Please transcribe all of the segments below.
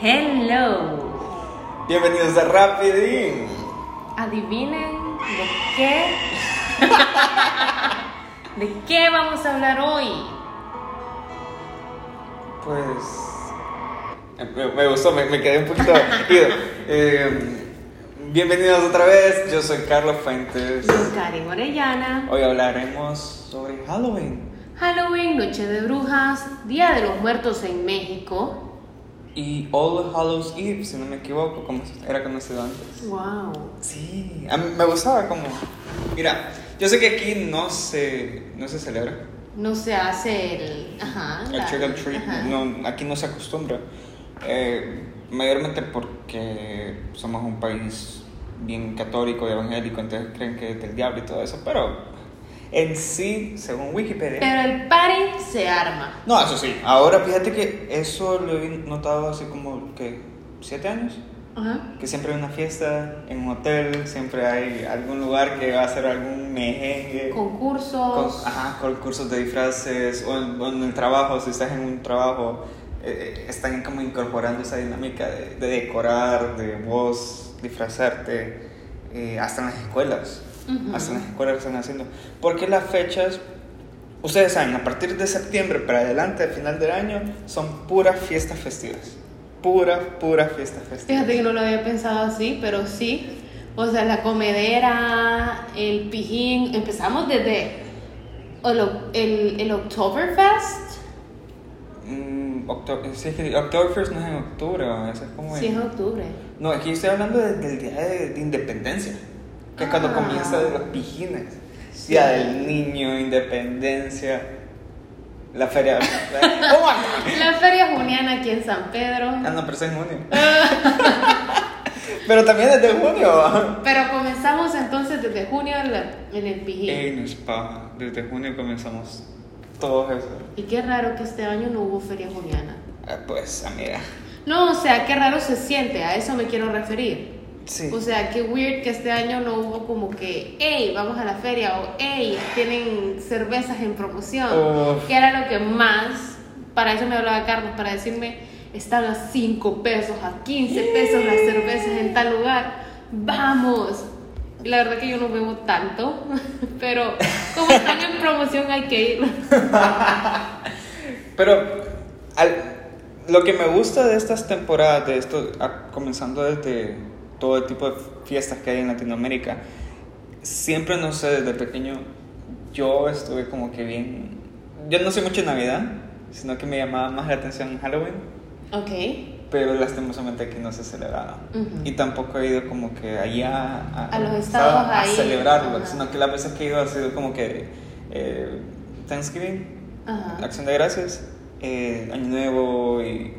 Hello. Bienvenidos a Rapidín. Adivinen de qué. ¿De qué vamos a hablar hoy? Pues. Me, me gustó, me, me quedé un poquito. Eh, bienvenidos otra vez, yo soy Carlos Fuentes. Con Karen Orellana. Hoy hablaremos sobre Halloween Halloween, Noche de Brujas, Día de los Muertos en México. Y All Hallows Eve, si no me equivoco, como era conocido antes. Wow. Sí, a mí me gustaba como. Mira, yo sé que aquí no se, no se celebra No se hace el. Ajá. el la- trick or treat, ajá. no, aquí no se acostumbra. Eh, mayormente porque somos un país bien católico y evangélico, entonces creen que es del diablo y todo eso, pero en sí, según Wikipedia. Pero el party se arma. No, eso sí. Ahora fíjate que eso lo he notado hace como que siete años. Ajá. Que siempre hay una fiesta en un hotel, siempre hay algún lugar que va a hacer algún mejengue. Concursos. Con, ajá, concursos de disfraces o en, o en el trabajo, si estás en un trabajo, eh, eh, están como incorporando esa dinámica de, de decorar, de vos disfrazarte, eh, hasta en las escuelas, Hasta en las escuelas lo están haciendo. Porque las fechas, ustedes saben, a partir de septiembre para adelante, al final del año, son puras fiestas festivas. Puras, puras fiestas festivas. Fíjate que no lo había pensado así, pero sí. O sea, la comedera, el pijín. Empezamos desde el, el, el Oktoberfest. Mm, sí, que Oktoberfest no es en octubre, eso es como en- Sí, es octubre. No, aquí estoy hablando de- del día de, de independencia, que es cuando Ah. comienza de los pijines. Sí. Día del niño, independencia, la feria. ¿Cómo? La feria juniana aquí en San Pedro. Ah, no, pero es en junio. pero también desde junio. Pero comenzamos entonces desde junio en, la- en el pijín. Ey, no es paja. Desde junio comenzamos todo eso. Y qué raro que este año no hubo feria juniana. Ah, pues, amiga. No, o sea, qué raro se siente, a eso me quiero referir. Sí. O sea, qué weird que este año no hubo como que, hey, vamos a la feria o hey, tienen cervezas en promoción. Que era lo que más, para eso me hablaba Carlos, para decirme, están a 5 pesos, a 15 pesos las cervezas en tal lugar. Vamos. La verdad que yo no bebo tanto, pero como están en promoción hay que ir. Pero al- lo que me gusta de estas temporadas, de esto, a- comenzando desde todo el tipo de fiestas que hay en Latinoamérica, siempre, no sé, desde pequeño yo estuve como que bien... Yo no soy mucho de Navidad, sino que me llamaba más la atención Halloween, Ok. pero lastimosamente aquí no se celebraba. Ujú. Y tampoco he ido como que allá a, A los estados a ahí, celebrarlo, ajá. sino que las veces que he ido ha sido como que eh, Thanksgiving, Ajá. Acción de Gracias, eh, Año Nuevo y,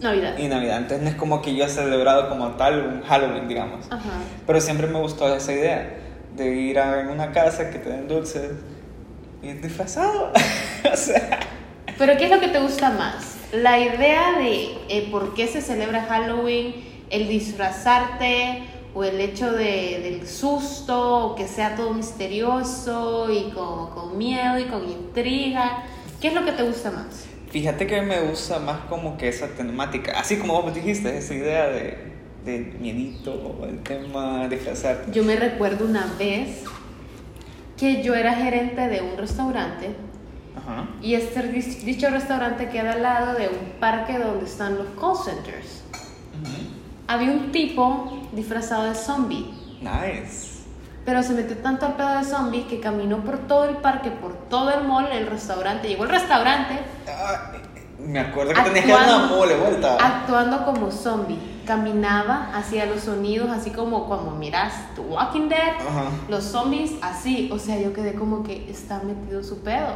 Navidad. y Navidad. Entonces no es como que yo he celebrado como tal un Halloween, digamos. Ajá. Pero siempre me gustó esa idea de ir a una casa que te den dulces y disfrazado. o sea, Pero ¿qué es lo que te gusta más? La idea de eh, por qué se celebra Halloween, el disfrazarte o el hecho de, del susto, o que sea todo misterioso y con, con miedo y con intriga. ¿Qué es lo que te gusta más? Fíjate que me gusta más como que esa temática, así como vos dijiste, esa idea de, de miedito, el tema de disfrazarte. Yo me recuerdo una vez que yo era gerente de un restaurante Ajá. y este dicho restaurante queda al lado de un parque donde están los call centers. Había un tipo disfrazado de zombie. Nice. Pero se metió tanto al pedo de zombie que caminó por todo el parque, por todo el mall, el restaurante. Llegó al restaurante Ah, me acuerdo que tenías que dar una mole vuelta. actuando como zombie. Caminaba, hacía los sonidos así como cuando miras The Walking Dead. Ajá. Los zombies así. O sea, yo quedé como que está metido en su pedo.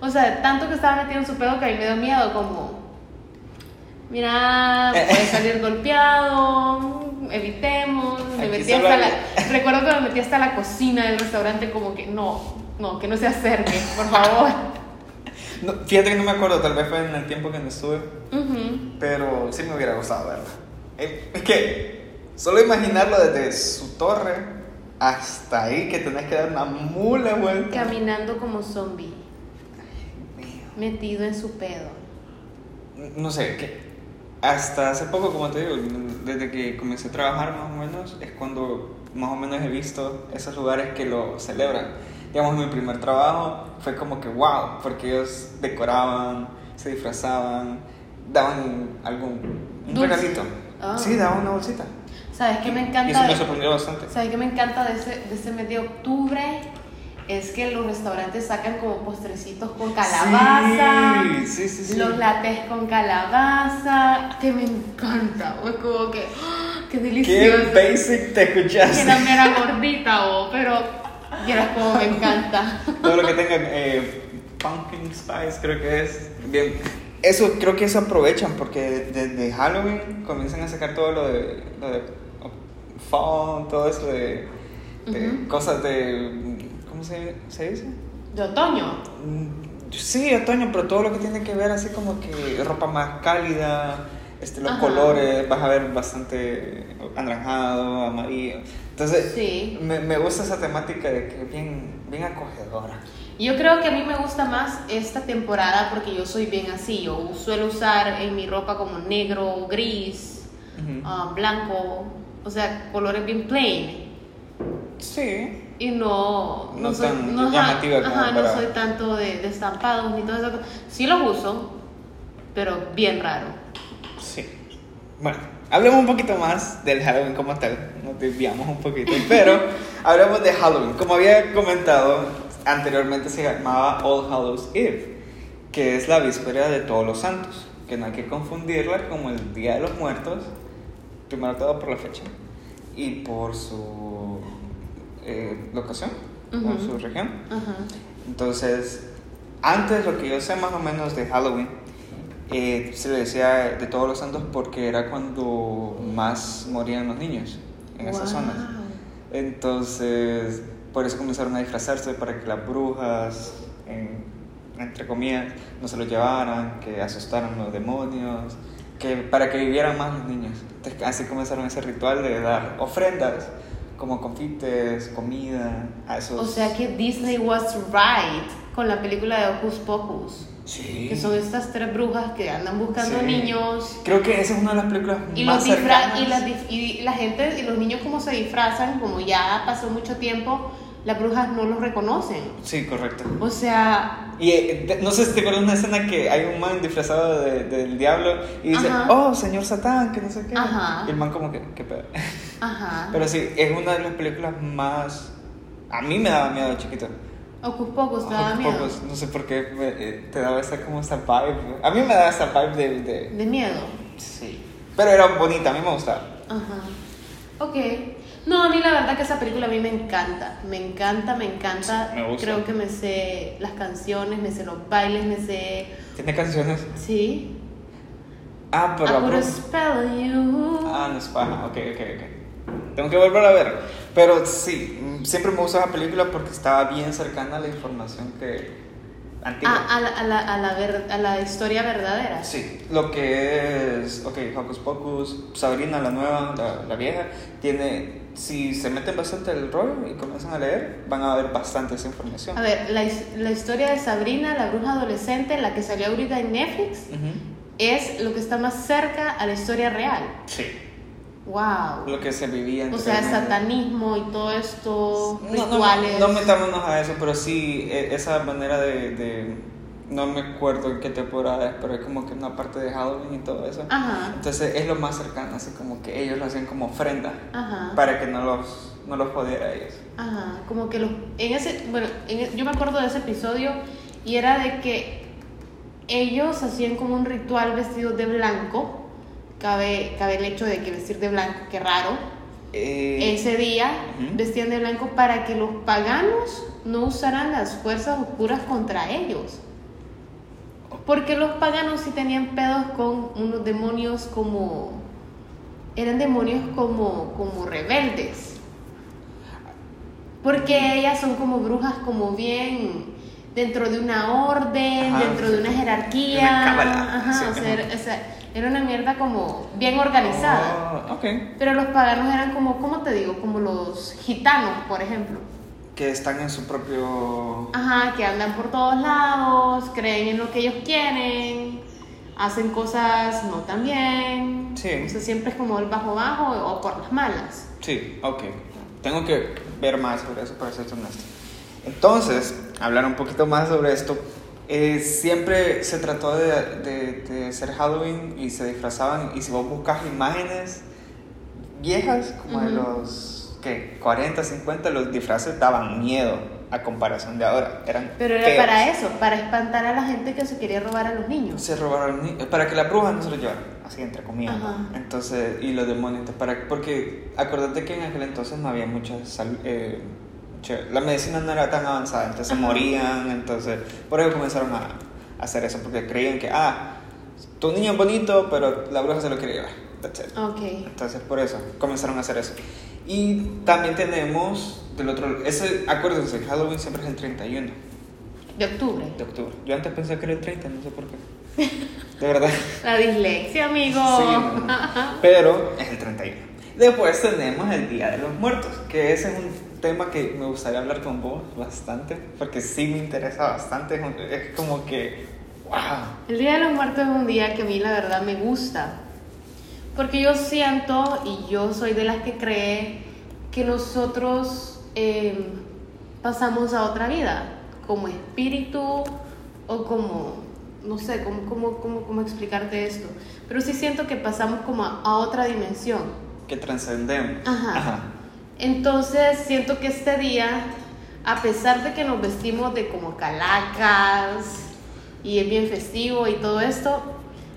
O sea, tanto que estaba metido en su pedo que a mí me dio miedo como... Mira, puede salir golpeado, evitemos. Me metí hasta la, recuerdo que me metí hasta la cocina del restaurante como que no, no, que no se acerque, por favor. No, fíjate que no me acuerdo, tal vez fue en el tiempo que no estuve, Ujú. pero sí me hubiera gustado verla. Eh, Es que solo imaginarlo desde su torre hasta ahí, que tenés que dar una mula vuelta. Caminando como zombie, metido en su pedo. No sé, que hasta hace poco, como te digo, desde que comencé a trabajar más o menos, es cuando más o menos he visto esos lugares que lo celebran. Digamos, mi primer trabajo fue como que wow, porque ellos decoraban, se disfrazaban, daban algún un Dulce. regalito. Ah. Sí, daban una bolsita. ¿Sabes qué me Y eso encanta? me sorprendió bastante. ¿Sabes qué me encanta de ese, de ese mes de octubre? Es que los restaurantes sacan como postrecitos con calabaza. Sí, sí, sí. Los latés con calabaza, que me encanta, o es como que, ¡ah! qué Qué delicioso. basic te Que escuchaste. era gordita, o, pero vieras como me encanta. Todo lo que tenga eh, pumpkin spice, creo que es. Bien. Eso, creo que eso aprovechan porque desde Halloween comienzan a sacar todo lo de, lo de fall, todo eso de, de Ujú. cosas de. ¿Cómo se, se dice? De otoño. Mm, Sí, otoño, pero todo lo que tiene que ver así como que ropa más cálida, este, los Ajá. colores, vas a ver bastante anaranjado, amarillo. Entonces, Sí. me, me gusta esa temática de que es bien, bien acogedora. Yo creo que a mí me gusta más esta temporada porque yo soy bien así. Yo suelo usar en mi ropa como negro, gris, Ujú. ah, blanco, o sea, colores bien plain. Sí. Y no, No soy, tan ajá, llamativa como ajá, no para- soy tanto de, de estampados ni todo eso. Sí los uso, pero bien raro. Sí. Bueno, hablemos un poquito más del Halloween como tal. Nos desviamos un poquito, pero hablemos de Halloween. Como había comentado anteriormente, se llamaba All Hallows Eve, que es la víspera de Todos los Santos, que no hay que confundirla como el Día de los Muertos, primero todo por la fecha y por su eh, locación o Ujú. su región. Ajá. Entonces, antes lo que yo sé más o menos de Halloween, eh, se le decía de todos los santos porque era cuando más morían los niños en esas Wow. zonas. Entonces, por eso comenzaron a disfrazarse para que las brujas, en- entre comillas, no se los llevaran, que asustaran los demonios, que para que vivieran más los niños. Entonces, así comenzaron ese ritual de dar ofrendas, como confites, comida, a esos... O sea que Disney was right con la película de Hocus Pocus. Sí. Que son estas tres brujas que andan buscando Sí. niños. Creo que esa es una de las películas Y, más los y, las y la gente y los niños como se disfrazan, como ya pasó mucho tiempo, las brujas no los reconocen. Sí, correcto. O sea, Y eh, de- no sé si te acuerdas de una escena que hay un man disfrazado de- del diablo y dice, Ajá. oh, señor Satán, que no sé qué. Ajá. Y el man como que, qué pedo. ajá. Pero sí, es una de las películas más... A mí me daba miedo de chiquito. Hocus Pocus te daba miedo. Pocus, no sé por qué me- eh, te daba esa como esa vibe. A mí me daba esa vibe de... de- De miedo. sí. Pero era bonita, a mí me gustaba. Ajá. Ok. No, a mí la verdad que esa película a mí me encanta. Me encanta, me encanta. Sí, me gusta. Creo que me sé las canciones, me sé los bailes, me sé. ¿Tiene canciones? Sí. Ah, pero I bru- spell you. Ah, no es paja, ok, ok, ok. Tengo que volver a ver. Pero sí, siempre me gusta la película porque estaba bien cercana a la información que. antigua. Ah, a, la, a, la, a, la ver- a la historia verdadera. Sí, lo que es, ok, Hocus Pocus, Sabrina la nueva, la, la vieja, tiene, si se meten bastante el rollo y comienzan a leer, van a ver bastante esa información. A ver, la, la historia de Sabrina, la bruja adolescente, la que salió ahorita en Netflix, Ujú. es lo que está más cerca a la historia real. Sí, Wow. lo que se vivía O sea, satanismo y todo esto, No, no, rituales. No, metámonos a eso, pero sí, e- esa manera de, de- No me acuerdo en qué temporada es, pero es como que una parte de Halloween y todo eso. Ajá, Entonces es lo más cercano, así como que ellos lo hacían como ofrenda ajá. para que no los, no los jodiera a ellos. Ajá, como que los, en ese, bueno, en e- yo me acuerdo de ese episodio y era de que ellos hacían como un ritual vestidos de blanco. Cabe, cabe el hecho de que vestir de blanco, qué raro. Eh, Ese día vestían de blanco para que los paganos no usaran las fuerzas oscuras contra ellos. Porque los paganos sí tenían pedos con unos demonios como... Eran demonios como, como rebeldes. Porque ellas son como brujas como bien dentro de una orden, Ajá. dentro de una jerarquía. Una cábala, Ajá, sí, o sea, ajá. era, o sea, era una mierda como bien organizada. oh. Pero los paganos eran como, ¿cómo te digo? Como los gitanos, por ejemplo. Que están en su propio... Ajá, que andan por todos lados, creen en lo que ellos quieren. hacen cosas no tan bien. Sí. O sea, siempre es como el bajo bajo o por las malas. Sí, ok. Tengo que ver más sobre eso para ser honesto. Entonces, hablar un poquito más sobre esto. eh, siempre se trató de, de, de hacer Halloween y se disfrazaban. Y si vos buscas imágenes viejas, como de Ujú. los ¿qué? 40, 50, los disfraces daban miedo a comparación de ahora. Eran Pero era feos. para eso, para espantar a la gente que se quería robar a los niños. Se robaron ni- para que la bruja no se lo llevara, así entre comillas. Ajá. Entonces, y los demonios, para, porque acuérdate que en aquel entonces no había mucha sal- eh, la medicina no era tan avanzada, entonces se Ajá. morían, entonces, por eso comenzaron a, a hacer eso, porque creían que, ah, tu niño es bonito, pero la bruja se lo quiere llevar. That's it. Ok. Entonces, por eso comenzaron a hacer eso. Y también tenemos del otro, ese, acuérdense, Halloween siempre es el 31 De octubre. de octubre. Yo antes pensé que era el 30, no sé por qué. De verdad. La dislexia, amigo. Sí, no. pero es el 31. Después tenemos el Día de los Muertos, que ese es un tema que me gustaría hablar con vos bastante, porque sí me interesa bastante. Es como que, wow. El Día de los Muertos es un día que a mí la verdad me gusta. Porque yo siento y yo soy de las que cree que nosotros eh, pasamos a otra vida, como espíritu o como, no sé, cómo, cómo, cómo, cómo explicarte esto. Pero sí siento que pasamos como a, a otra dimensión. Que trascendemos. Ajá. Entonces siento que este día, a pesar de que nos vestimos de como calacas y es bien festivo y todo esto,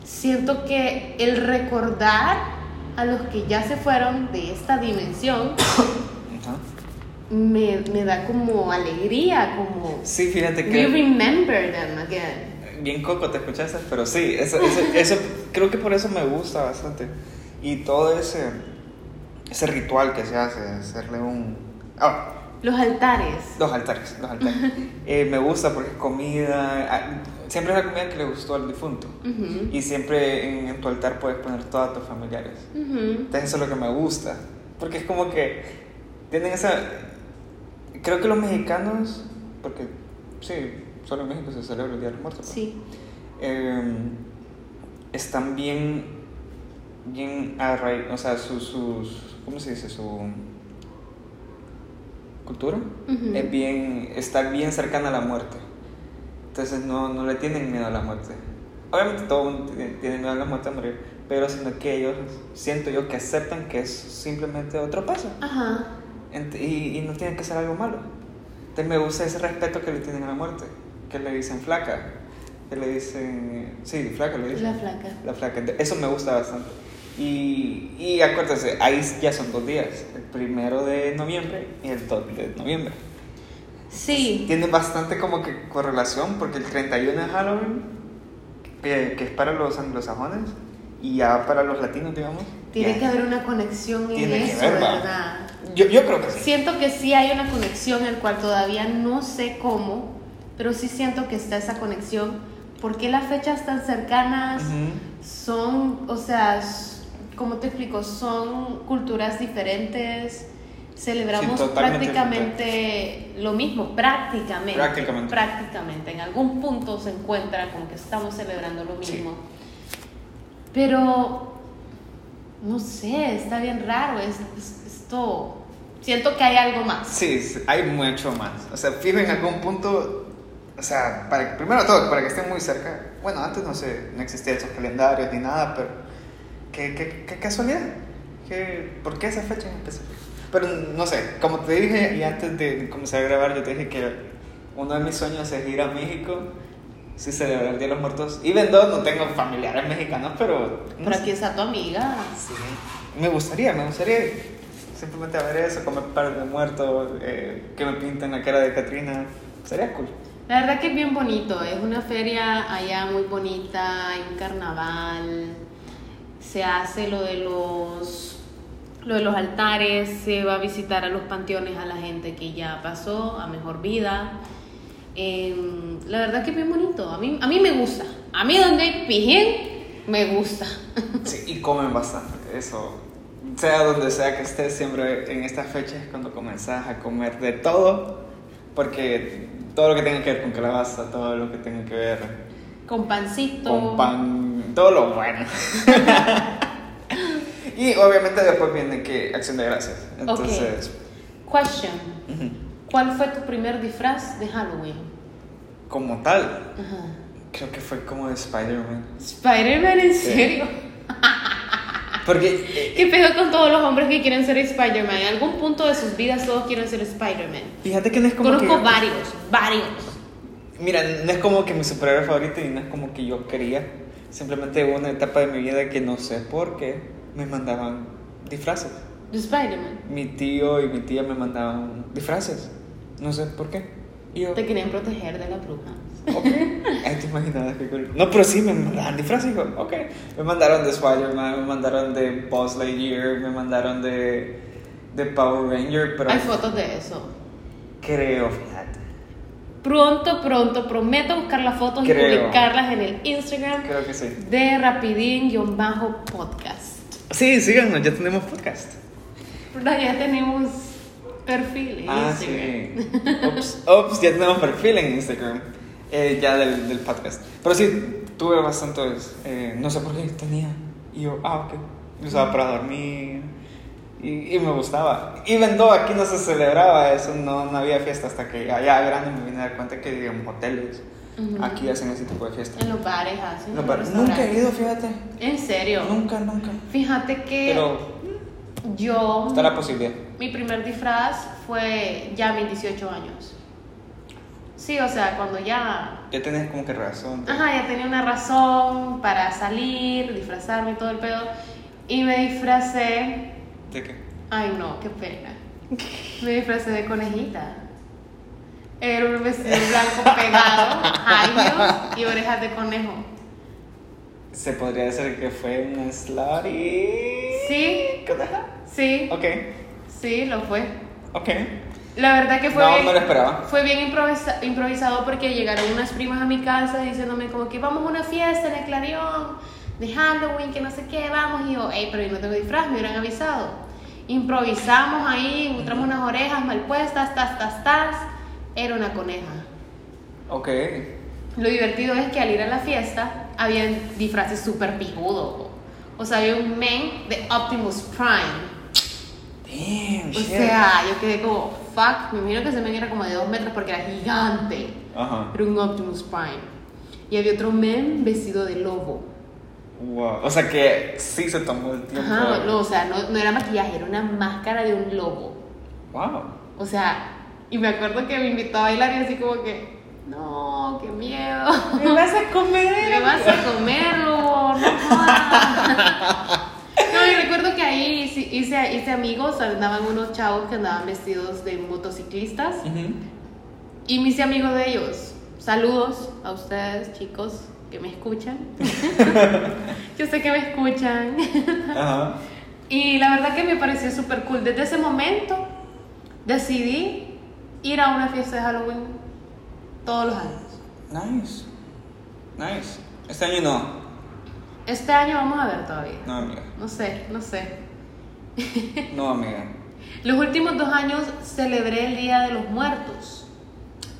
siento que el recordar a los que ya se fueron de esta dimensión me, me da como alegría, como Sí, fíjate we que. remember them again. Bien coco, te escuchaste, pero sí, eso, eso, eso- creo que por eso me gusta bastante. Y todo ese, ese ritual que se hace, hacerle un... ah, Los altares. los altares, los altares. Eh, me gusta porque es comida, ah, siempre es la comida que le gustó al difunto. Y siempre en, en tu altar puedes poner todos tus familiares. Entonces eso es lo que me gusta. Porque es como que tienen esa... Creo que los mexicanos, porque sí, solo en México se celebra el Día de los Muertos. Sí. eh, están bien, bien arraigados, o sea, sus, sus, ¿cómo se dice? Su cultura Ujú. es bien, está bien cercana a la muerte. Entonces no, no le tienen miedo a la muerte. Obviamente todo el mundo tiene, miedo a la muerte a morir, pero sino que ellos, siento yo, que aceptan que es simplemente otro paso Ajá. Y, y no tiene que ser algo malo. Entonces me gusta ese respeto que le tienen a la muerte, que le dicen flaca, que le dicen, sí, flaca le dicen. La flaca. La flaca, eso me gusta bastante. Y, y acuérdense, ahí ya son dos días, el primero de noviembre y el 2 de noviembre. Sí. Tiene bastante como que correlación porque el 31 es Halloween, que, que es para los anglosajones, y ya para los latinos, digamos. Tiene ya- que haber una conexión en Tiene que eso, va. ¿verdad? Yo, yo creo que sí. Siento que sí hay una conexión, el cual todavía no sé cómo, pero sí siento que está esa conexión. porque las fechas tan cercanas Ujú. son, o sea, ¿cómo te explico? Son culturas diferentes. Celebramos Sí, prácticamente lo mismo, prácticamente. Prácticamente. Prácticamente. En algún punto se encuentra como que estamos celebrando lo Sí. mismo. Pero, no sé, está bien raro. Es, es- esto, siento que hay algo más. Sí, sí, hay mucho más. O sea, fijo en algún punto, o sea, para, primero todo, para que estén muy cerca. Bueno, antes no sé, no existían esos calendarios ni nada, pero qué, qué, qué casualidad. ¿Qué, ¿Por qué esa fecha en específico? Pero no sé, como te dije y antes de comenzar a grabar, yo te dije que uno de mis sueños es ir a México, sí celebrar el Día de los Muertos. Y vendo, no tengo familiares mexicanos, pero... no Por sé. aquí está tu amiga. Sí, me gustaría, me gustaría simplemente ver eso, comer par de muertos, eh, que me pinten la cara de Katrina. Sería cool. La verdad que es bien bonito, es una feria allá muy bonita, hay un carnaval, se hace lo de los lo de los altares, se va a visitar a los panteones a la gente que ya pasó a mejor vida. Em, la verdad que es bien bonito, a mí, a mí me gusta. A mí donde hay pijín, me gusta. Sí, y comen bastante, eso. Sea donde sea que estés, siempre en estas fechas cuando comenzás a comer de todo, porque todo lo que tenga que ver con calabaza, todo lo que tenga que ver Con pancito. con pan, todo lo bueno. y obviamente después viene que acción de gracias. Entonces, Question. ujú, ¿Cuál fue tu primer disfraz de Halloween? como tal, creo que fue como de Spider-Man. Spider-Man, ¿en Sí. serio? Porque eh, ¿Qué pedo con todos los hombres que quieren ser Spider-Man? En algún punto de sus vidas todos quieren ser Spider-Man. fíjate que no es como Conozco que... varios, varios. Mira, no es como que mi superhéroe favorito y no es como que yo quería. Simplemente hubo una etapa de mi vida que no sé por qué me mandaban disfraces. De Spider-Man. Mi tío y mi tía me mandaban disfraces. No sé por qué. Y yo, Te querían proteger de la bruja. ok. Ay, te imaginas qué cool. No, pero sí me mandaban disfraces. Yo, ok. Me mandaron de Spider-Man, me mandaron de Buzz Lightyear, me mandaron de, de Power Ranger, pero Hay fotos de eso. creo, fíjate. Pronto, pronto, prometo buscar las fotos y Creo. publicarlas en el Instagram Creo que sí. de Rapidín-podcast. Sí, síganos, ya tenemos podcast. Pero ya tenemos perfil en Ah, Instagram. sí. Ups, ups, ya tenemos perfil en Instagram. eh, ya del, del podcast. Pero sí, tuve bastantes. eh, no sé por qué tenía. Y yo, ah, ok. Lo usaba para dormir. Y, y me gustaba. Y vendó, aquí no se celebraba eso, no, no había fiesta hasta que allá grande me vine a dar cuenta que, digamos, hoteles. Ujú. Aquí hacen ese tipo de fiestas. En los bares, así. No, en pero los nunca he ido, fíjate. En serio. Nunca, nunca. Fíjate que Pero yo. está la posibilidad. Mi primer disfraz fue ya a mis 18 años. Sí, o sea, cuando ya. Ya tenés como que razón. Ajá, ya tenía una razón para salir, disfrazarme y todo el pedo. Y me disfracé. ¿De qué? Ay, no, qué pena. Me disfracé de conejita. Era un vestido blanco pegado, años y orejas de conejo. Se podría decir que fue un slutty. Sí. coneja. Sí, Ok, sí, lo fue. ok. La verdad que fue No, bien, no lo esperaba. fue bien improvisa- improvisado porque llegaron unas primas a mi casa diciéndome como que vamos a una fiesta en el Clarion de Halloween, que no sé qué, vamos. Y yo, hey, pero yo no tengo disfraz, me hubieran avisado. Improvisamos ahí, encontramos unas orejas mal puestas, tas, tas, tas. Era una coneja. Ok. Lo divertido es que al ir a la fiesta, había disfraces súper pijudos. O sea, había un men de Optimus Prime. Damn, O sea, yo quedé como, fuck, me imagino que ese men era como de dos metros porque era gigante. Ajá. Era un Optimus Prime. Y había otro men vestido de lobo. Wow. O sea que sí se tomó el tiempo. Ajá, no, o sea, no, no era maquillaje, era una máscara de un lobo. Wow. O sea, y me acuerdo que me invitó a bailar y así como que, no, qué miedo. ¿Me vas a comer? Me vas a comer, lobo, no. No, y recuerdo que ahí hice, hice, amigos, andaban unos chavos que andaban vestidos de motociclistas. Y me hice amigo de ellos. Saludos a ustedes, chicos, que me escuchan. Yo sé que me escuchan. Ajá. Y la verdad que me pareció súper cool. Desde ese momento decidí ir a una fiesta de Halloween todos los años. Nice. Nice. Este año no. Este año vamos a ver todavía. No, amiga. No sé, no sé. No, amiga. Los últimos dos años celebré el Día de los Muertos.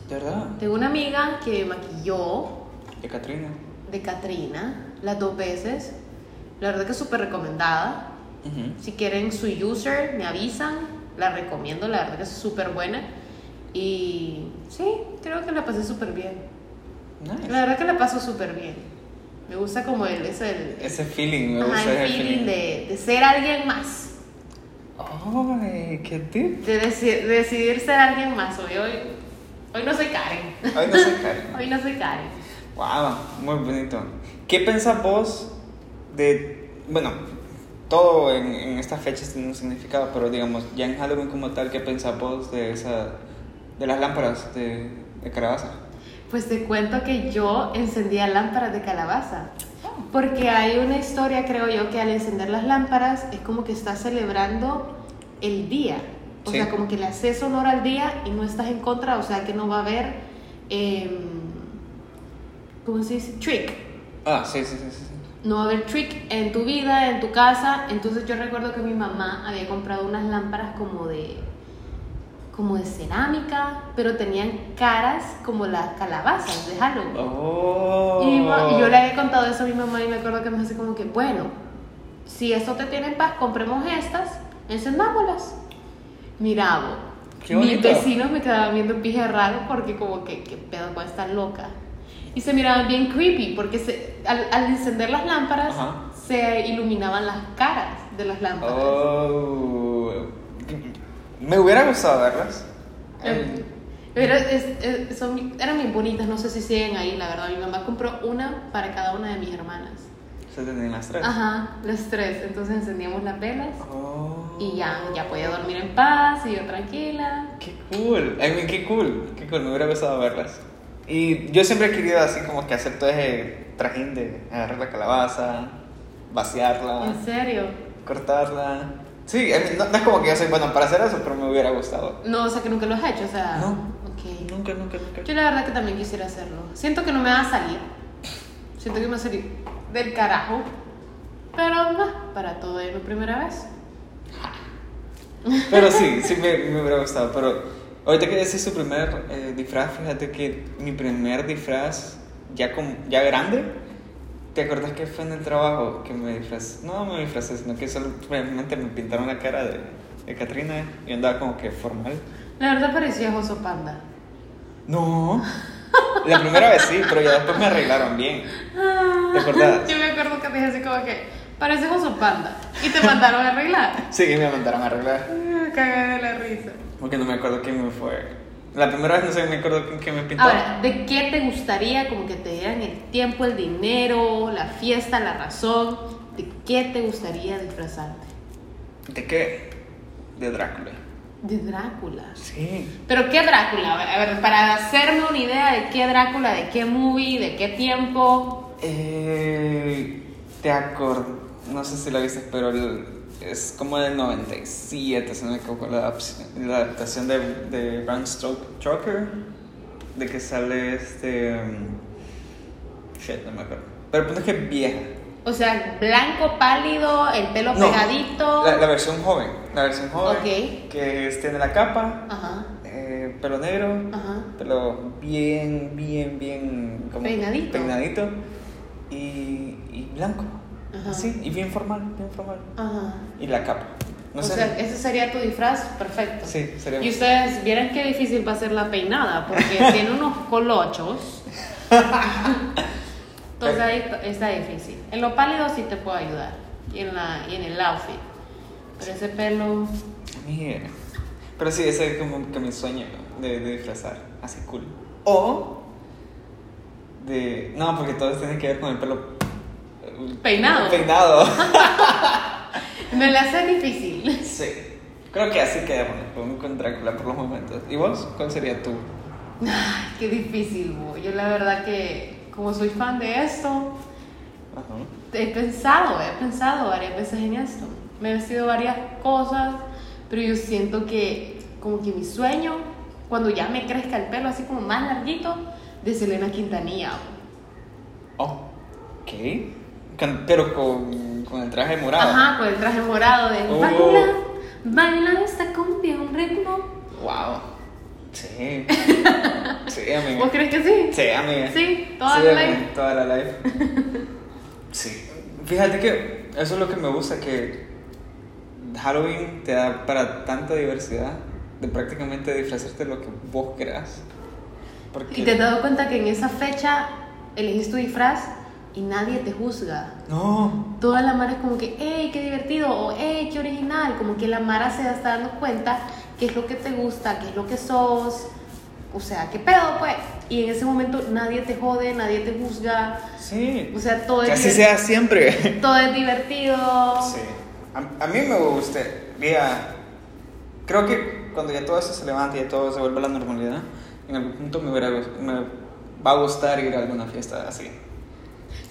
¿De verdad? Tengo una amiga que me maquilló De Katrina. de Katrina las dos veces. La verdad que es súper recomendada. Si quieren su user, me avisan. La recomiendo, la verdad que es súper buena. Y sí, creo que la pasé súper bien. Nice. La verdad que la paso súper bien. Me gusta como el, es el, Ese feeling, me ajá, gusta el ese feeling de, de ser alguien más. Ay, qué tip. De deci- decidir ser alguien más. Hoy, hoy, hoy no soy Karen. Ay, no sé, Karen. Hoy no soy Karen. Wow, muy bonito. ¿Qué pensás vos de, bueno, todo en, en estas fechas tiene un significado, pero digamos, ya en Halloween como tal, ¿qué pensás vos de esa, de las lámparas de, de calabaza? Pues te cuento que yo encendía lámparas de calabaza. Porque hay una historia, creo yo, que al encender las lámparas es como que estás celebrando el día. O Sí. sea, como que le haces honor al día y no estás en contra, o sea, que no va a haber, em, ¿cómo se dice? Trick. Ah, sí, sí, sí, sí. No va a haber trick en tu vida, en tu casa. Entonces yo recuerdo que mi mamá había comprado unas lámparas como de, como de cerámica, pero tenían caras como las calabazas de Halloween. Oh. Y, yo le había contado eso a mi mamá y me acuerdo que me hace como que, bueno, si esto te tiene en paz, compremos estas, encendámoslas. Mira, bo, Qué mis vecinos me quedaban viendo pije raro porque como que, ¿qué pedo con esta loca? Y se miraban bien creepy porque se, al, al encender las lámparas Ajá. se iluminaban las caras de las lámparas. Oh. Me hubiera gustado verlas. Eh, Pero es- es- son, eran bien bonitas, no sé si siguen ahí, la verdad. Mi mamá compró una para cada una de mis hermanas. Se tenían las tres. Ajá, las tres. Entonces encendíamos las velas Oh. y ya, ya podía dormir en paz y yo tranquila. Qué cool. Qué cool. Qué cool. Me hubiera gustado verlas. Y yo siempre he querido así como que hacer todo ese trajín de agarrar la calabaza, vaciarla, ¿En serio? cortarla. Sí, mean, no, no es como que yo soy bueno para hacer eso, pero me hubiera gustado. No, o sea que nunca lo has hecho, o sea. No. Ok. Nunca, nunca, nunca. Yo la verdad que también quisiera hacerlo. Siento que no me va a salir. Siento que me va a salir del carajo. Pero no, para todo es primera vez. Pero sí, sí me, me hubiera gustado. Pero ahorita que decís su primer eh, disfraz, fíjate que mi primer disfraz, ya, con, ya grande, ¿te acuerdas que fue en el trabajo que me disfrazé? No me disfrazé, sino que solamente me pintaron la cara de, de Katrina y andaba como que formal. La verdad parecía oso panda. No. La primera vez sí, pero ya después me arreglaron bien. ¿Te acordás? Yo me acuerdo que te dije así como que pareces oso panda. Y te mandaron a arreglar. Sí, me mandaron a arreglar. Ah, Cagué de la risa. Porque no me acuerdo quién me fue. La primera vez no sé, me acuerdo quién, quién me pintó. Ahora, ¿de qué te gustaría como que te dieran el tiempo, el dinero, la fiesta, la razón? ¿De qué te gustaría disfrazarte? ¿De qué? De Drácula. De Drácula. Sí. ¿Pero qué Drácula? A ver, para hacerme una idea de qué Drácula, de qué movie, de qué tiempo. Eh, te acuerdo, no sé si la viste, pero el- es como del 97, si no me equivoco, la, adaptación- la adaptación de, de Bram Stoker, de que sale este... um, shit, no me acuerdo. Pero el punto es que es vieja. O sea, blanco, pálido, el pelo No, pegadito. La, la versión joven, la versión joven, Ok. que tiene la capa, Ajá, eh, pelo negro, ajá. pelo bien, bien, bien como Peinadito. peinadito y, y blanco, Ajá. así, y bien formal, bien formal. Ajá. Y la capa. No o sé. sea, ese sería tu disfraz perfecto. Sí, sería. Y ustedes vieran qué difícil va a ser la peinada, porque tiene unos colochos. Entonces ahí está difícil. En lo pálido sí te puedo ayudar. Y en, la, y en el outfit. Pero ese pelo. Mira. Pero sí, ese es como que mi sueño de, de disfrazar, así cool. O de. No, porque todo tiene que ver con el pelo. Peinado. Peinado. Me la hace difícil. sí. Creo que así quedamos con, con Drácula por los momentos. ¿Y vos? ¿Cuál sería tu? Ay, qué difícil, bo. Yo la verdad que, como soy fan de esto, Ajá. he pensado, he pensado varias veces en esto. Me he vestido varias cosas, pero yo siento que, como que mi sueño, cuando ya me crezca el pelo así como más larguito, de Selena Quintanilla. bo. Oh, ok. Con- pero con, con el traje morado. Ajá, con el traje morado de Oh. baila, baila esta cumbia, un ritmo. Wow. Sí. Sí, amiga. ¿Vos crees que sí? Sí, amiga. Sí, toda Sí, la amiga, live. Toda la live. Sí. Fíjate que eso es lo que me gusta, que Halloween te da para tanta diversidad de prácticamente disfrazarte de lo que vos creas. Porque... Y te has dado cuenta que en esa fecha elegís tu disfraz y nadie te juzga. No. Toda la mara es como que, hey, qué divertido, o hey, qué original. Como que la mara se está dando cuenta qué es lo que te gusta, qué es lo que sos. O sea, qué pedo, pues. Y en ese momento nadie te jode, nadie te juzga. Sí. O sea, todo Que es, así sea siempre. todo es divertido. Sí. A, a mí me gusta. Mira, creo que cuando ya todo eso se levanta y ya todo se vuelve a la normalidad, en algún punto me, hubiera me va a gustar ir a alguna fiesta así.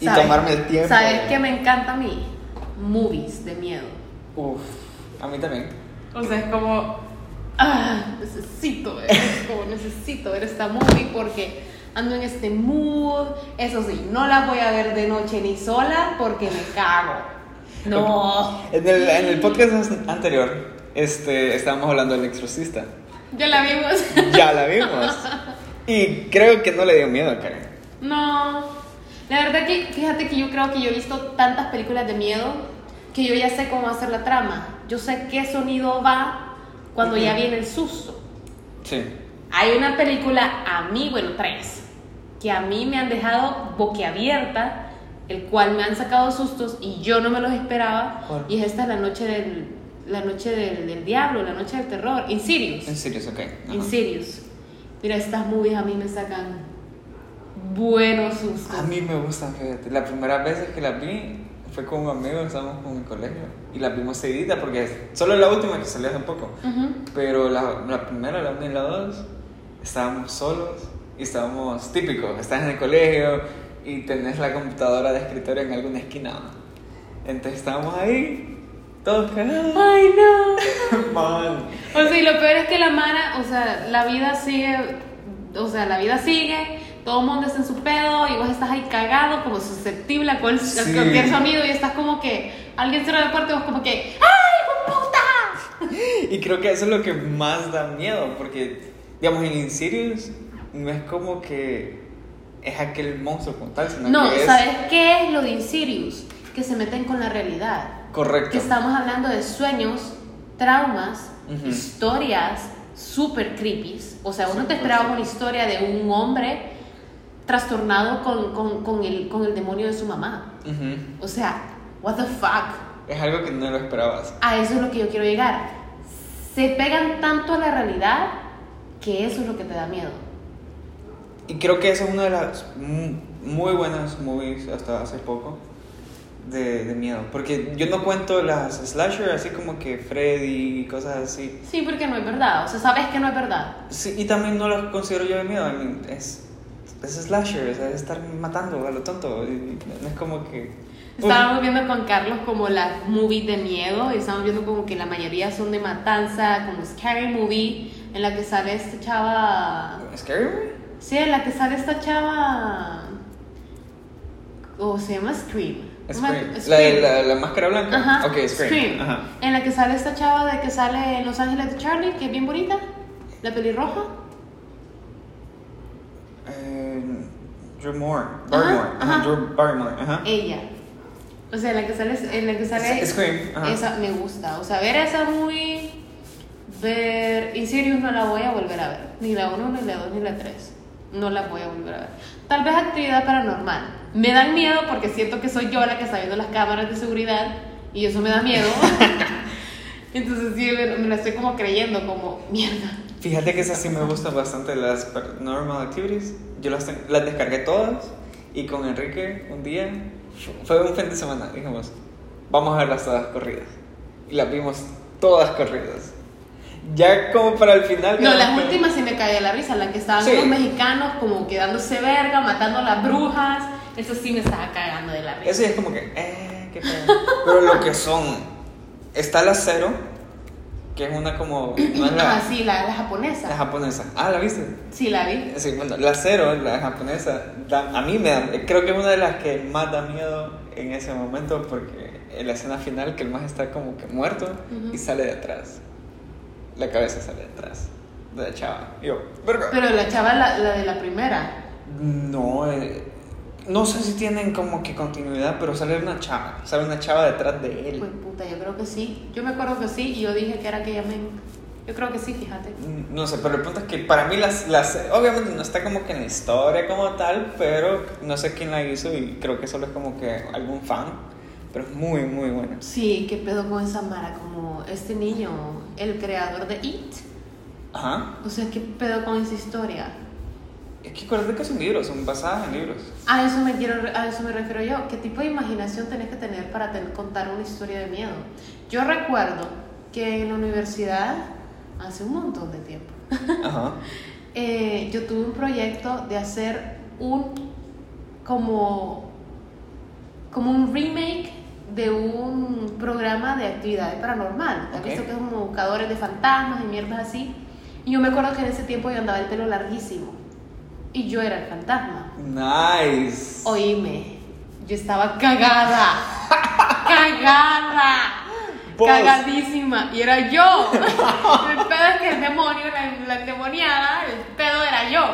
Y ¿Sabes? tomarme el tiempo. ¿Sabes qué me encanta a mí? Movies de miedo. Uf, a mí también. O sea, es como, ah, necesito ver, es como necesito ver esta movie porque ando en este mood. Eso sí, no la voy a ver de noche ni sola porque me cago. No. En el, en el podcast anterior este, estábamos hablando del exorcista. Ya la vimos. Ya la vimos. Y creo que no le dio miedo a Karen. No. La verdad que, fíjate que yo creo que yo he visto tantas películas de miedo que yo ya sé cómo hacer la trama. Yo sé qué sonido va cuando ya Ujú. viene el susto. Sí. Hay una película, a mí, bueno, tres, que a mí me han dejado boquiabierta, el cual me han sacado sustos y yo no me los esperaba. ¿Cuál? Y es esta la noche del, la noche del, del diablo, la noche del terror, Insidious. Serio, ok. Ajá. Insidious. Mira, estas movies a mí me sacan buenos sustos. A mí me gustan, fíjate. Las primeras veces que las vi fue con un amigo, estábamos con mi colegio. Y las vimos seguidas porque solo la última que salió hace poco. Ujú. Pero la, la primera, la una y la dos, estábamos solos y estábamos típicos. Estás en el colegio y tenés la computadora de escritorio en alguna esquina. Entonces estábamos ahí. Ay, no. Man. O sea, y lo peor es que la Mara, o sea, la vida sigue, o sea, la vida sigue, todo el mundo está en su pedo y vos estás ahí cagado, como susceptible a, cual- a Sí. cualquier sonido y estás como que alguien cierra la puerta y vos como que ¡Ay, puta! Y creo que eso es lo que más da miedo, porque, digamos, en Insidious no es como que es aquel monstruo como tal, sino No, que es ¿sabes qué es lo de Insidious? Que se meten con la realidad. correcto. Que estamos hablando de sueños, traumas, historias super creepy. O sea, uno te 100%. esperaba una historia de un hombre trastornado con, con, con el, con el demonio de su mamá. Ujú. O sea, what the fuck. Es algo que no lo esperabas. A eso es lo que yo quiero llegar. Se pegan tanto a la realidad que eso es lo que te da miedo. Y creo que esa es una de las mu- muy buenas movies hasta hace poco de, de miedo. Porque yo no cuento las slasher así como que Freddy y cosas así. Sí, porque no es verdad. O sea, sabes que no es verdad. Sí, y también no las considero yo de miedo. Es, es slasher, es estar matando a lo tonto. no es como que. Estábamos viendo con Carlos como las movies de miedo y estábamos viendo como que la mayoría son de matanza, como Scary Movie, en la que sale esta chava... ¿Scary movie? Sí, en la que sale esta chava... O se llama Scream. Scream. La de la, la máscara blanca. Ajá. Ok, Scream. Ajá. En la que sale esta chava de que sale en Los Ángeles de Charlie, que es bien bonita. La pelirroja. Eh, Drew Moore. Barrymore. ajá. Ajá, Drew Barrymore. Ajá. Ella. O sea, en la que sale, en la que sale Scream. Ajá. esa me gusta. O sea, ver esa muy ver Insidious no la voy a volver a ver, ni la 1 ni la 2 ni la 3. No la voy a volver a ver. Tal vez actividad paranormal. Me dan miedo porque siento que soy yo la que está viendo las cámaras de seguridad y eso me da miedo. Entonces sí, me, me la estoy como creyendo como mierda. Fíjate que esas sí me gustan bastante, las Paranormal Activities. Yo las, las descargué todas y con Enrique un día, fue un fin de semana, dijimos, vamos a verlas todas corridas. Y las vimos todas corridas. Ya como para el final... No, las últimas sí me caía la risa, la que estaban Sí. los mexicanos como quedándose verga, matando a las brujas. Eso sí me estaba cagando de la risa. Eso ya es como que, eh, qué pedo. Pero lo que son, está la cero, que es una como, no es la, Ah, sí, la, la japonesa. la japonesa. Ah, ¿la viste? Sí, la vi. Sí, bueno, la cero, la japonesa, da- a mí me da, creo que es una de las que más da miedo en ese momento porque en la escena final que el más está como que muerto y sale de atrás. La cabeza sale de atrás de la chava. Yo. Pero la chava, la, la de la primera. No, eh, no sé si tienen como que continuidad, pero sale una chava, sale una chava detrás de él. Pues puta, yo creo que sí. Yo me acuerdo que sí y yo dije que era aquella men. Yo creo que sí, fíjate. No sé, pero el punto es que para mí las, las obviamente no está como que en la historia como tal, pero no sé quién la hizo y creo que solo es como que algún fan, pero es muy muy buena. Sí, qué pedo con esa Mara, como este niño, el creador de It. Ajá. O sea, qué pedo con esa historia. Es que acuérdate que son libros, son basadas en libros. A eso me quiero, a eso me refiero yo. ¿Qué tipo de imaginación tenés que tener para contar una historia de miedo? Yo recuerdo que en la universidad, hace un montón de tiempo, Ajá. eh, yo tuve un proyecto de hacer un como como un remake de un programa de actividades paranormal. ¿Has Ok. visto que es como buscadores de fantasmas y mierdas así? Y yo me acuerdo que en ese tiempo yo andaba el pelo larguísimo y yo era el fantasma. Nice. Oíme, yo estaba cagada, cagada. Vos. cagadísima. Y era yo. el pedo es que el demonio, la, la endemoniada, el pedo era yo.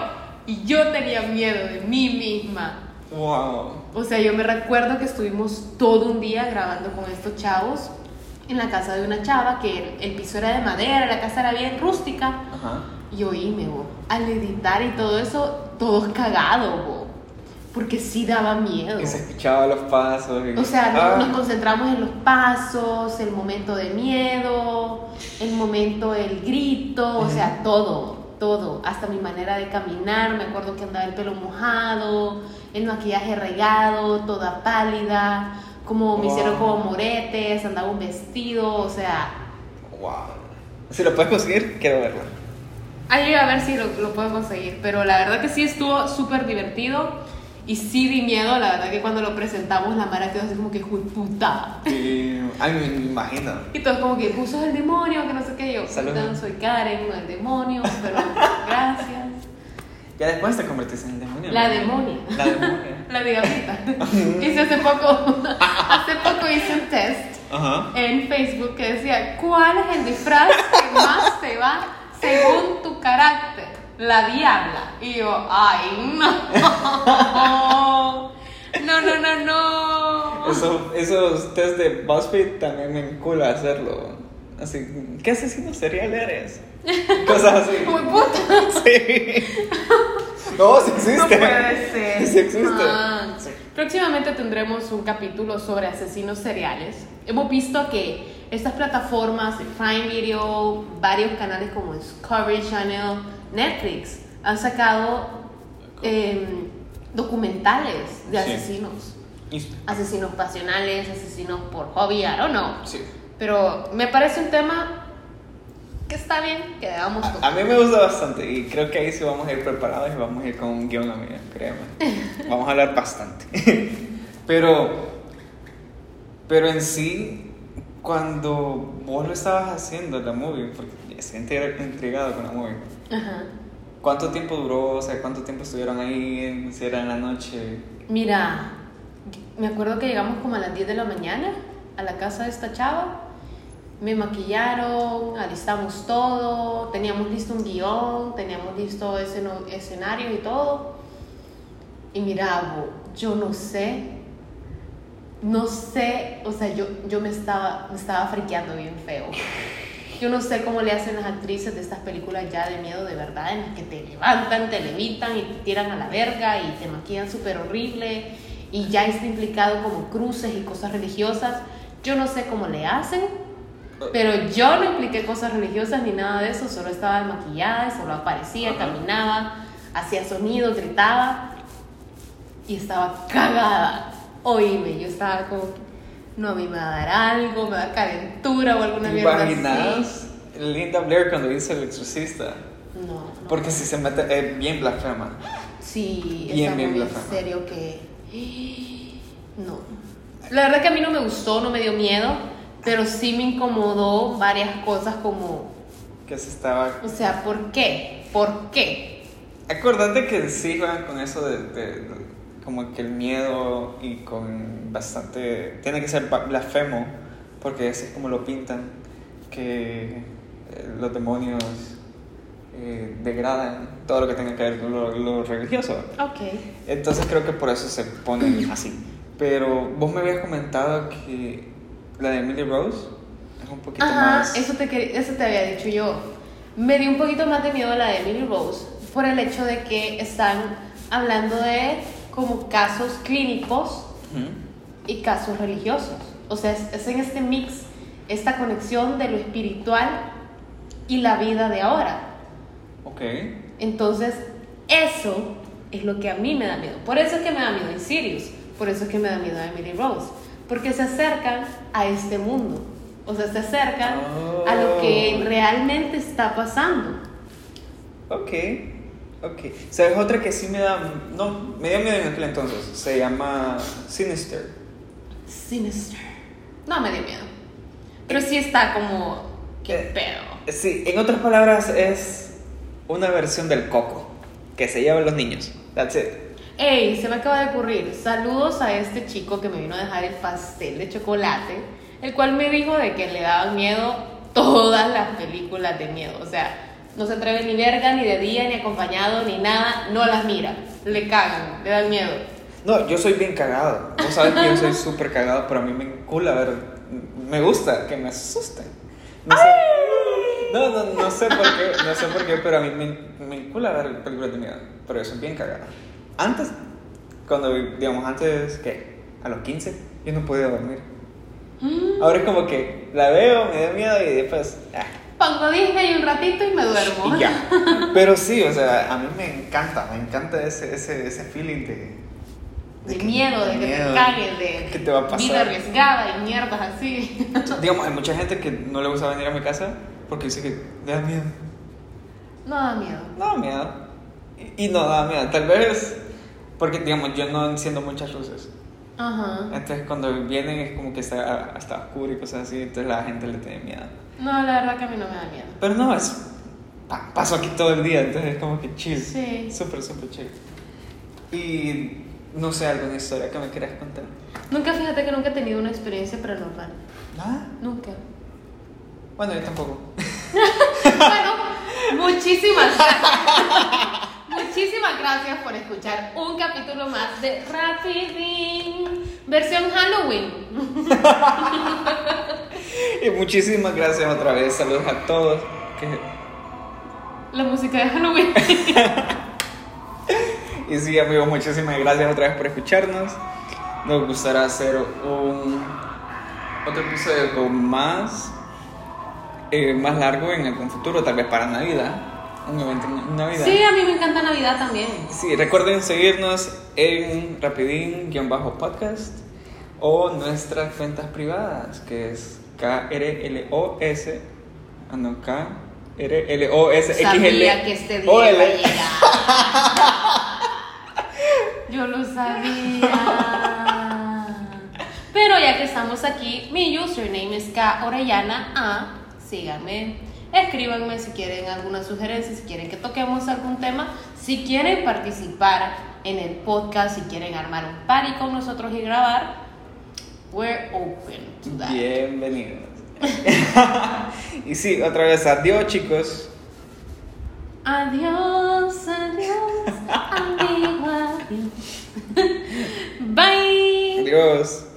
Y yo tenía miedo de mí misma. Wow. O sea, yo me recuerdo que estuvimos todo un día grabando con estos chavos en la casa de una chava que el, el piso era de madera, la casa era bien rústica. Ajá. Y oíme, bo, al editar y todo eso, todos cagados, bo, porque sí daba miedo. Y se escuchaba los pasos. y- O sea, Ah. nos, nos concentramos en los pasos, el momento de miedo, el momento del grito, o sea, todo, todo, hasta mi manera de caminar, me acuerdo que andaba el pelo mojado, el maquillaje regado, toda pálida, como me hicieron como moretes, andaba un vestido, o sea, Wow. Si lo puedes conseguir, quiero verlo. Ahí a ver si lo, lo puedo conseguir, pero la verdad que sí estuvo súper divertido y sí di miedo, la verdad que cuando lo presentamos la Mara quedó así como que, "Jue puta. Ay, me me imagino. Y todos como que puso el demonio, que no sé qué. Yo, Salud. puta, no soy Karen, no el demonio, pero gracias. Ya después te convertiste en el demonio. La demonia. La demonia. La diablita. hice hace poco, hace poco hice un test Ajá. en Facebook que decía, ¿cuál es el disfraz que más te va según tu carácter? La diabla. Y yo, ay, no. No, no, no, no. Eso, esos test de BuzzFeed también me encula hacerlo. Así, ¿qué asesino serial eres? Cosas así. Muy puta. Sí. No, sí existe. No puede ser. Sí existe. Ah, Próximamente tendremos un capítulo sobre asesinos seriales. Hemos visto que estas plataformas, Prime Video, varios canales como Discovery Channel, Netflix, han sacado em, documentales de asesinos. Asesinos pasionales, asesinos por hobby, I don't know. Sí. Pero me parece un tema que está bien, que debamos A, a mí me gusta bastante y creo que ahí sí vamos a ir preparados y vamos a ir con un guion, amiga, créeme. Vamos a hablar bastante. Pero, pero en sí, cuando vos lo estabas haciendo, la movie, porque intriga- intrigado con la movie, Ajá. ¿cuánto tiempo duró? O sea, ¿cuánto tiempo estuvieron ahí? Si era en la noche. Mira, me acuerdo que llegamos como a las 10 de la mañana a la casa de esta chava. Me maquillaron, alistamos todo, teníamos listo un guion, teníamos listo esceno- escenario y todo. Y mira, yo no sé, no sé, o sea, yo, yo me, estaba, me estaba friqueando bien feo. Yo no sé cómo le hacen las actrices de estas películas ya de miedo de verdad, en las que te levantan, te levitan y te tiran a la verga y te maquillan súper horrible y ya está implicado como cruces y cosas religiosas. Yo no sé cómo le hacen, pero yo no impliqué cosas religiosas ni nada de eso, solo estaba maquillada, solo aparecía, Ajá. caminaba, hacía sonido, gritaba y estaba cagada. Oíme, yo estaba como, no, a mí me va a dar algo, me va a dar calentura o alguna ¿Te mierda así. Linda Blair cuando hizo El Exorcista? No, no. Porque si se mete, es bien blasfema. Sí, Bien, bien en blasfema. serio que... No. La verdad que a mí no me gustó, no me dio miedo, pero sí me incomodó varias cosas como... Que se estaba O sea, ¿por qué? ¿Por qué? Acordate que sí juegan con eso de, de- de- como que el miedo y con bastante tiene que ser blasfemo porque así es como lo pintan que eh, los demonios eh, degradan todo lo que tenga que ver con lo, lo religioso Ok. entonces creo que por eso se ponen así pero vos me habías comentado que la de Emily Rose es un poquito Ajá, más eso te, eso te había dicho yo. Me dio un poquito más de miedo la de Emily Rose por el hecho de que están hablando de como casos clínicos y casos religiosos. O sea, es, es en este mix, esta conexión de lo espiritual y la vida de ahora. ok Entonces, eso es lo que a mí me da miedo. Por eso es que me da miedo en Sirius. Por eso es que me da miedo a Emily Rose. Porque se acercan a este mundo. O sea, se acercan a lo que Oh. realmente está pasando. Ok, ok. ¿Sabes otra que sí me da... No, me dio miedo en aquel entonces. Se llama Sinister. Sinister. No me dio miedo. Pero sí está como. ¿Qué Eh, pedo? Sí, en otras palabras es una versión del coco que se llevan los niños. That's it. Ey, se me acaba de ocurrir. Saludos a este chico que me vino a dejar el pastel de chocolate, el cual me dijo de que le daban miedo todas las películas de miedo. O sea, no se atreve ni verga, ni de día, ni acompañado, ni nada. No las mira. Le cagan, le dan miedo. No, yo soy bien cagado. Vos sabes que yo soy súper cagado, pero a mí me encula ver. Me gusta que me asusten. No sé, no, no, no sé por qué, no sé por qué, pero a mí me, me encula ver películas de miedo. Pero yo soy bien cagado. Antes, cuando, digamos, antes, ¿qué? A los 15, yo no podía dormir. Ahora es como que la veo, me da miedo y después. ah, Pongo Disney un ratito y me duermo. y ya. Pero sí, o sea, a mí me encanta, me encanta ese, ese, ese feeling de. De que- miedo, de que miedo, te cagues, de ¿Qué te va a pasar? vida arriesgada y mierdas así. Digamos, hay mucha gente que no le gusta venir a mi casa porque dice que le da miedo. No da miedo. No da miedo. Y, y no da miedo. Tal vez porque, digamos, yo no enciendo muchas luces. Ajá. Entonces, cuando vienen es como que está hasta oscuro y cosas así. Entonces, la gente le tiene miedo. No, la verdad que a mí no me da miedo. Pero no, es. pa- paso aquí todo el día. Entonces, es como que chill. Sí. Súper, súper chill. Y no sé, alguna historia que me quieras contar. Nunca, fíjate que nunca he tenido una experiencia paranormal. Nada. Nunca. Bueno, yo tampoco. bueno, muchísimas Muchísimas gracias por escuchar un capítulo más de Rapidín, versión Halloween. Y muchísimas gracias otra vez. Saludos a todos. La música de Halloween. Y sí, amigos, muchísimas gracias otra vez por escucharnos. Nos gustará hacer un otro episodio con más eh, más largo en algún futuro, tal vez para Navidad, un evento en Navidad. Sí, a mí me encanta Navidad también. Sí, recuerden seguirnos en Rapidín-podcast o nuestras cuentas privadas, que es KRLOS, ah, no, KRLOS Sabía que este día iba a llegar. Yo lo sabía. Pero ya que estamos aquí, mi username es K Orellana A. Síganme, escríbanme si quieren alguna sugerencia, si quieren que toquemos algún tema, si quieren participar en el podcast, si quieren armar un party con nosotros y grabar. We're open to that. Bienvenidos. y sí, otra vez, adiós chicos. Adiós, adiós, amigo, adiós. Bye. Adiós.